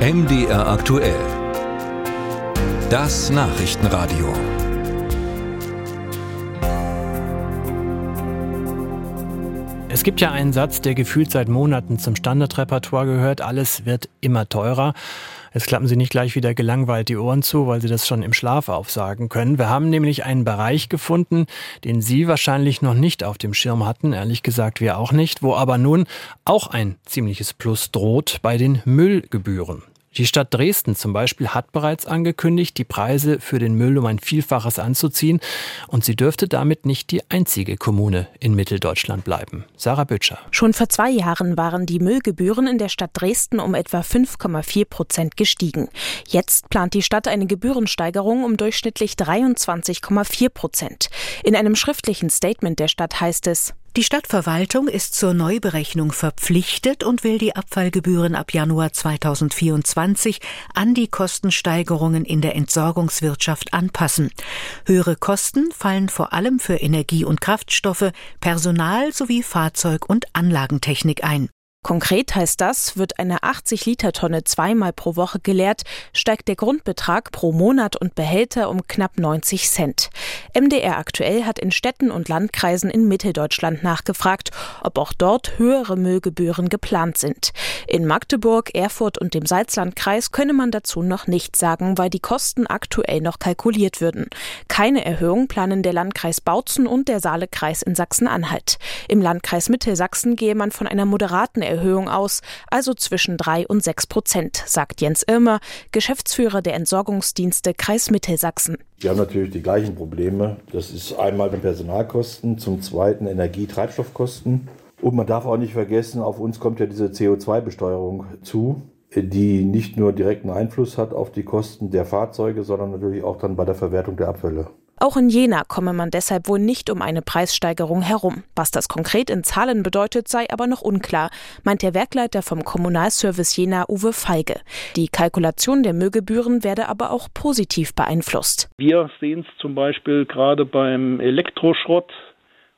MDR aktuell. Das Nachrichtenradio. Es gibt ja einen Satz, der gefühlt seit Monaten zum Standardrepertoire gehört. Alles wird immer teurer. Jetzt klappen Sie nicht gleich wieder gelangweilt die Ohren zu, weil Sie das schon im Schlaf aufsagen können. Wir haben nämlich einen Bereich gefunden, den Sie wahrscheinlich noch nicht auf dem Schirm hatten, ehrlich gesagt wir auch nicht, wo aber nun auch ein ziemliches Plus droht bei den Müllgebühren. Die Stadt Dresden zum Beispiel hat bereits angekündigt, die Preise für den Müll um ein Vielfaches anzuziehen und sie dürfte damit nicht die einzige Kommune in Mitteldeutschland bleiben. Sarah Bütscher. Schon vor zwei Jahren waren die Müllgebühren in der Stadt Dresden um etwa 5,4 Prozent gestiegen. Jetzt plant die Stadt eine Gebührensteigerung um durchschnittlich 23,4 Prozent. In einem schriftlichen Statement der Stadt heißt es, die Stadtverwaltung ist zur Neuberechnung verpflichtet und will die Abfallgebühren ab Januar 2024 an die Kostensteigerungen in der Entsorgungswirtschaft anpassen. Höhere Kosten fallen vor allem für Energie- und Kraftstoffe, Personal sowie Fahrzeug- und Anlagentechnik ein. Konkret heißt das, wird eine 80-Liter-Tonne zweimal pro Woche geleert, steigt der Grundbetrag pro Monat und Behälter um knapp 90 Cent. MDR aktuell hat in Städten und Landkreisen in Mitteldeutschland nachgefragt, ob auch dort höhere Müllgebühren geplant sind. In Magdeburg, Erfurt und dem Salzlandkreis könne man dazu noch nichts sagen, weil die Kosten aktuell noch kalkuliert würden. Keine Erhöhung planen der Landkreis Bautzen und der Saalekreis in Sachsen-Anhalt. Im Landkreis Mittelsachsen gehe man von einer moderaten Erhöhung aus, also zwischen drei und sechs Prozent, sagt Jens Irmer, Geschäftsführer der Entsorgungsdienste Kreis Mittelsachsen. Wir haben natürlich die gleichen Probleme. Das ist einmal die Personalkosten, zum zweiten Energie-Treibstoffkosten. Und man darf auch nicht vergessen, auf uns kommt ja diese CO2-Besteuerung zu, die nicht nur direkten Einfluss hat auf die Kosten der Fahrzeuge, sondern natürlich auch dann bei der Verwertung der Abfälle. Auch in Jena komme man deshalb wohl nicht um eine Preissteigerung herum. Was das konkret in Zahlen bedeutet, sei aber noch unklar, meint der Werkleiter vom Kommunalservice Jena Uwe Feige. Die Kalkulation der Müllgebühren werde aber auch positiv beeinflusst. Wir sehen es zum Beispiel gerade beim Elektroschrott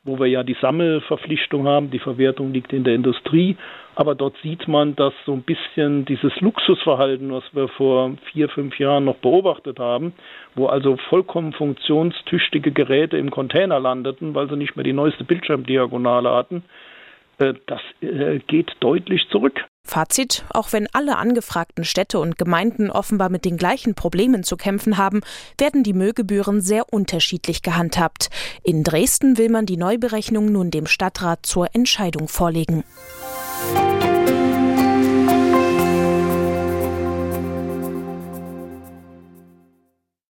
wo wir ja die Sammelverpflichtung haben. Die Verwertung liegt in der Industrie. Aber dort sieht man, dass so ein bisschen dieses Luxusverhalten, was wir vor vier, fünf Jahren noch beobachtet haben, wo also vollkommen funktionstüchtige Geräte im Container landeten, weil sie nicht mehr die neueste Bildschirmdiagonale hatten, äh, das äh, geht deutlich zurück. Fazit, auch wenn alle angefragten Städte und Gemeinden offenbar mit den gleichen Problemen zu kämpfen haben, werden die Müllgebühren sehr unterschiedlich gehandhabt. In Dresden will man die Neuberechnung nun dem Stadtrat zur Entscheidung vorlegen.